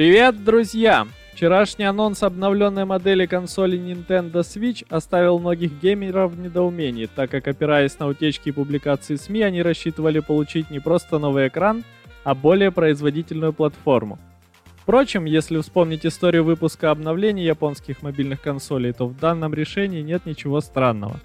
Привет, друзья! Вчерашний анонс обновленной модели консоли Nintendo Switch оставил многих геймеров в недоумении, так как опираясь на утечки и публикации СМИ, они рассчитывали получить не просто новый экран, а более производительную платформу. Впрочем, если вспомнить историю выпуска обновлений японских мобильных консолей, то в данном решении нет ничего странного.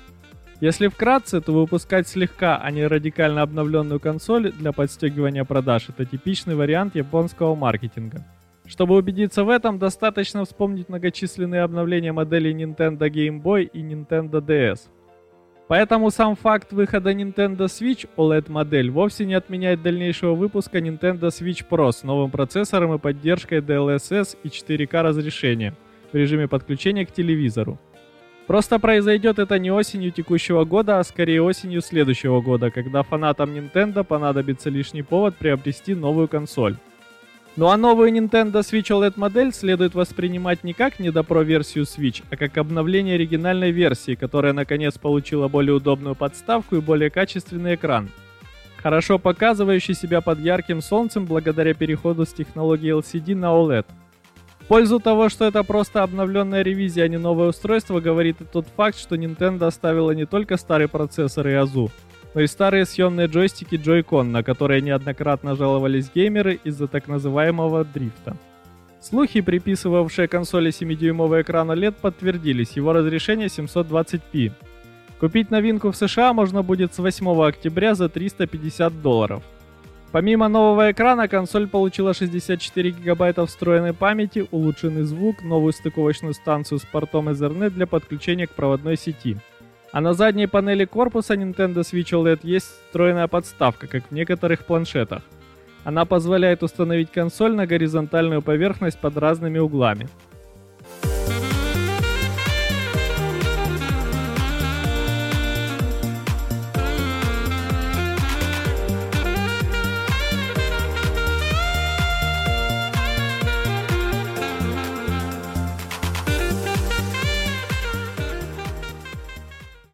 Если вкратце, то выпускать слегка, а не радикально обновленную консоль для подстегивания продаж – это типичный вариант японского маркетинга. Чтобы убедиться в этом, достаточно вспомнить многочисленные обновления моделей Nintendo Game Boy и Nintendo DS. Поэтому сам факт выхода Nintendo Switch OLED-модель вовсе не отменяет дальнейшего выпуска Nintendo Switch Pro с новым процессором и поддержкой DLSS и 4K разрешения в режиме подключения к телевизору. Просто произойдет это не осенью текущего года, а скорее осенью следующего года, когда фанатам Nintendo понадобится лишний повод приобрести новую консоль. Ну а новую Nintendo Switch OLED модель следует воспринимать не как недопро-версию Switch, а как обновление оригинальной версии, которая наконец получила более удобную подставку и более качественный экран. Хорошо показывающий себя под ярким солнцем благодаря переходу с технологии LCD на OLED – в пользу того, что это просто обновленная ревизия, а не новое устройство, говорит и тот факт, что Nintendo оставила не только старый процессор и Азу, но и старые съемные джойстики Joy-Con, на которые неоднократно жаловались геймеры из-за так называемого дрифта. Слухи, приписывавшие консоли 7-дюймовый экран OLED, подтвердились, его разрешение 720p. Купить новинку в США можно будет с 8 октября за 350 долларов. Помимо нового экрана, консоль получила 64 гигабайта встроенной памяти, улучшенный звук, новую стыковочную станцию с портом Ethernet для подключения к проводной сети. А на задней панели корпуса Nintendo Switch OLED есть встроенная подставка, как в некоторых планшетах. Она позволяет установить консоль на горизонтальную поверхность под разными углами.